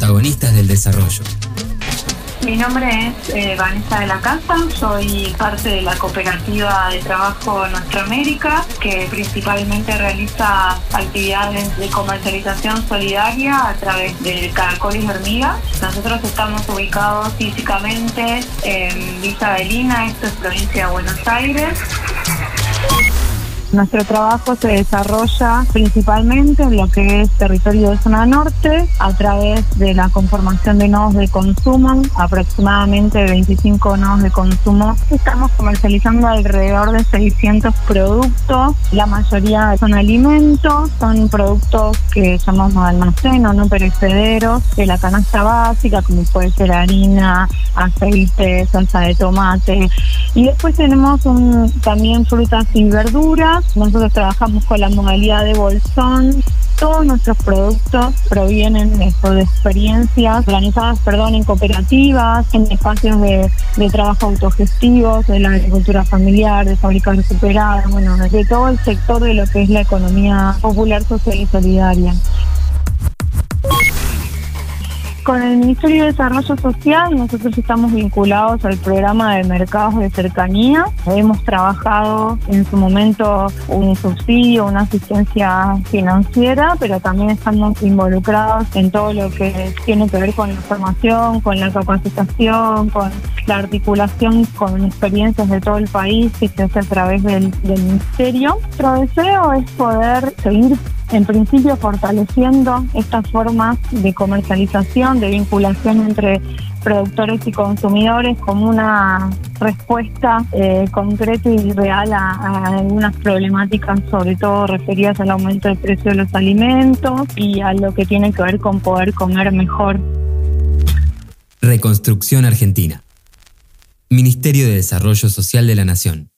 protagonistas del desarrollo. Mi nombre es eh, Vanessa de la Casa, soy parte de la cooperativa de trabajo Nuestra América, que principalmente realiza actividades de comercialización solidaria a través de caracoles y hormigas. Nosotros estamos ubicados físicamente en Villa Adelina, esto es provincia de Buenos Aires. Nuestro trabajo se desarrolla principalmente en lo que es territorio de zona norte a través de la conformación de nodos de consumo, aproximadamente 25 nodos de consumo. Estamos comercializando alrededor de 600 productos, la mayoría son alimentos, son productos que llamamos almacén no perecederos, de la canasta básica, como puede ser harina, aceite, salsa de tomate. Y después tenemos un, también frutas y verduras nosotros trabajamos con la modalidad de bolsón. Todos nuestros productos provienen de, experiencias organizadas perdón, en cooperativas, en espacios de, trabajo autogestivos, de la agricultura familiar, de fábricas recuperadas, bueno, de todo el sector de lo que es la economía popular, social y solidaria. Con el Ministerio de Desarrollo Social nosotros estamos vinculados al programa de mercados de cercanía. Hemos trabajado en su momento un subsidio, una asistencia financiera, pero también estamos involucrados en todo lo que tiene que ver con la formación, con la capacitación, con la articulación con experiencias de todo el país que se hace a través del, del Ministerio. Nuestro deseo es poder seguir en principio fortaleciendo estas formas de comercialización, de vinculación entre productores y consumidores como una respuesta eh, concreta y real a, algunas problemáticas, sobre todo referidas al aumento del precio de los alimentos y a lo que tiene que ver con poder comer mejor. Reconstrucción Argentina. Ministerio de Desarrollo Social de la Nación.